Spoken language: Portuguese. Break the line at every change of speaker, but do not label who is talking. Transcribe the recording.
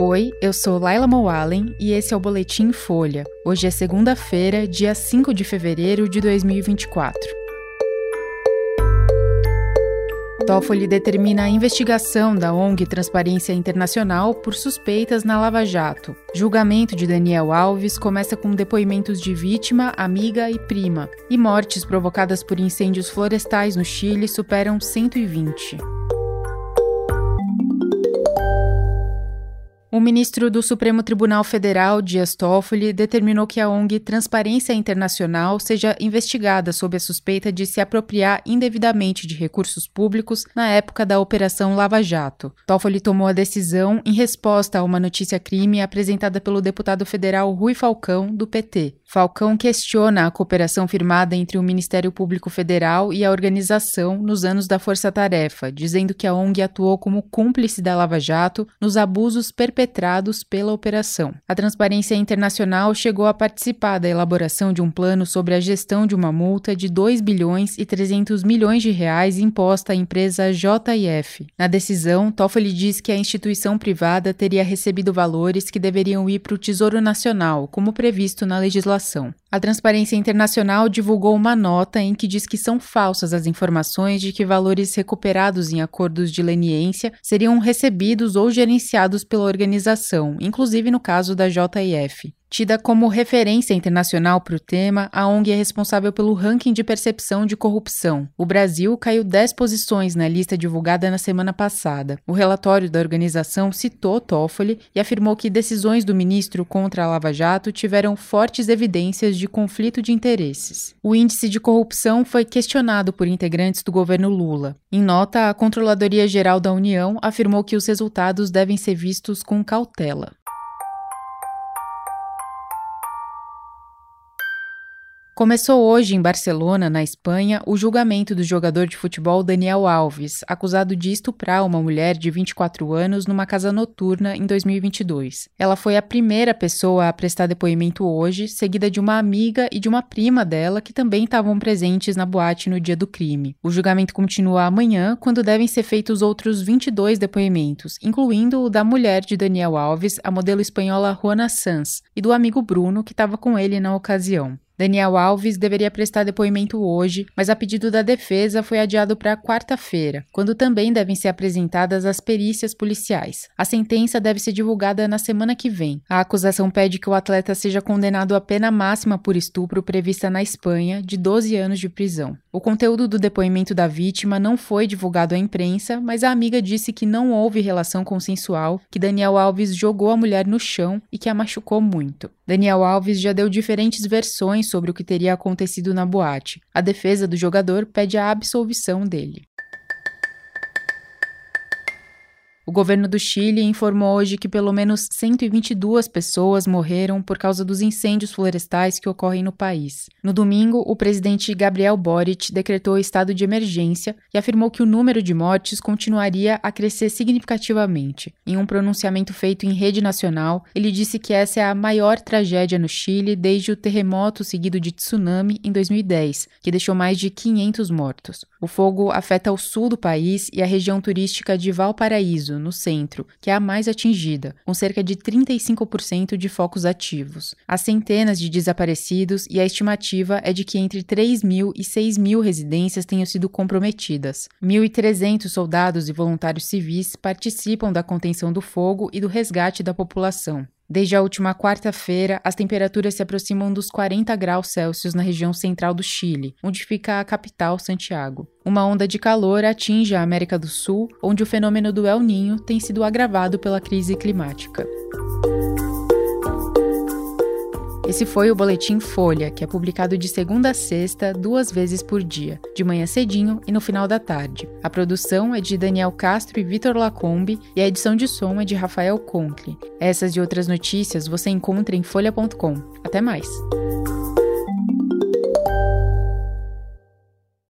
Oi, eu sou Laila Moalen e esse é o Boletim Folha. Hoje é segunda-feira, dia 5 de fevereiro de 2024. Toffoli determina a investigação da ONG Transparência Internacional por suspeitas na Lava Jato. Julgamento de Daniel Alves começa com depoimentos de vítima, amiga e prima. E mortes provocadas por incêndios florestais no Chile superam 120. O ministro do Supremo Tribunal Federal, Dias Toffoli, determinou que a ONG Transparência Internacional seja investigada sob a suspeita de se apropriar indevidamente de recursos públicos na época da Operação Lava Jato. Toffoli tomou a decisão em resposta a uma notícia crime apresentada pelo deputado federal Rui Falcão, do PT. Falcão questiona a cooperação firmada entre o Ministério Público Federal e a organização nos anos da Força Tarefa, dizendo que a ONG atuou como cúmplice da Lava Jato nos abusos perpetrados pela operação. A Transparência Internacional chegou a participar da elaboração de um plano sobre a gestão de uma multa de 2 bilhões e 300 milhões de reais imposta à empresa JF. Na decisão, Toffoli diz que a instituição privada teria recebido valores que deveriam ir para o Tesouro Nacional, como previsto na legislação a Transparência Internacional divulgou uma nota em que diz que são falsas as informações de que valores recuperados em acordos de leniência seriam recebidos ou gerenciados pela organização, inclusive no caso da JIF. Tida como referência internacional para o tema, a ONG é responsável pelo ranking de percepção de corrupção. O Brasil caiu 10 posições na lista divulgada na semana passada. O relatório da organização citou Toffoli e afirmou que decisões do ministro contra a Lava Jato tiveram fortes evidências de conflito de interesses. O índice de corrupção foi questionado por integrantes do governo Lula. Em nota, a Controladoria Geral da União afirmou que os resultados devem ser vistos com cautela. Começou hoje em Barcelona, na Espanha, o julgamento do jogador de futebol Daniel Alves, acusado de estuprar uma mulher de 24 anos numa casa noturna em 2022. Ela foi a primeira pessoa a prestar depoimento hoje, seguida de uma amiga e de uma prima dela que também estavam presentes na boate no dia do crime. O julgamento continua amanhã, quando devem ser feitos outros 22 depoimentos, incluindo o da mulher de Daniel Alves, a modelo espanhola Juana Sanz, e do amigo Bruno, que estava com ele na ocasião. Daniel Alves deveria prestar depoimento hoje, mas a pedido da defesa foi adiado para quarta-feira, quando também devem ser apresentadas as perícias policiais. A sentença deve ser divulgada na semana que vem. A acusação pede que o atleta seja condenado à pena máxima por estupro prevista na Espanha, de 12 anos de prisão. O conteúdo do depoimento da vítima não foi divulgado à imprensa, mas a amiga disse que não houve relação consensual, que Daniel Alves jogou a mulher no chão e que a machucou muito. Daniel Alves já deu diferentes versões sobre o que teria acontecido na boate. A defesa do jogador pede a absolvição dele. O governo do Chile informou hoje que pelo menos 122 pessoas morreram por causa dos incêndios florestais que ocorrem no país. No domingo, o presidente Gabriel Boric decretou estado de emergência e afirmou que o número de mortes continuaria a crescer significativamente. Em um pronunciamento feito em rede nacional, ele disse que essa é a maior tragédia no Chile desde o terremoto seguido de tsunami em 2010, que deixou mais de 500 mortos. O fogo afeta o sul do país e a região turística de Valparaíso, no centro, que é a mais atingida, com cerca de 35% de focos ativos. Há centenas de desaparecidos e a estimativa é de que entre 3 mil e 6 mil residências tenham sido comprometidas. 1.300 soldados e voluntários civis participam da contenção do fogo e do resgate da população. Desde a última quarta-feira, as temperaturas se aproximam dos 40 graus Celsius na região central do Chile, onde fica a capital, Santiago. Uma onda de calor atinge a América do Sul, onde o fenômeno do El Ninho tem sido agravado pela crise climática. Esse foi o Boletim Folha, que é publicado de segunda a sexta, duas vezes por dia, de manhã cedinho e no final da tarde. A produção é de Daniel Castro e Vitor Lacombe e a edição de som é de Rafael Conkle. Essas e outras notícias você encontra em folha.com. Até mais!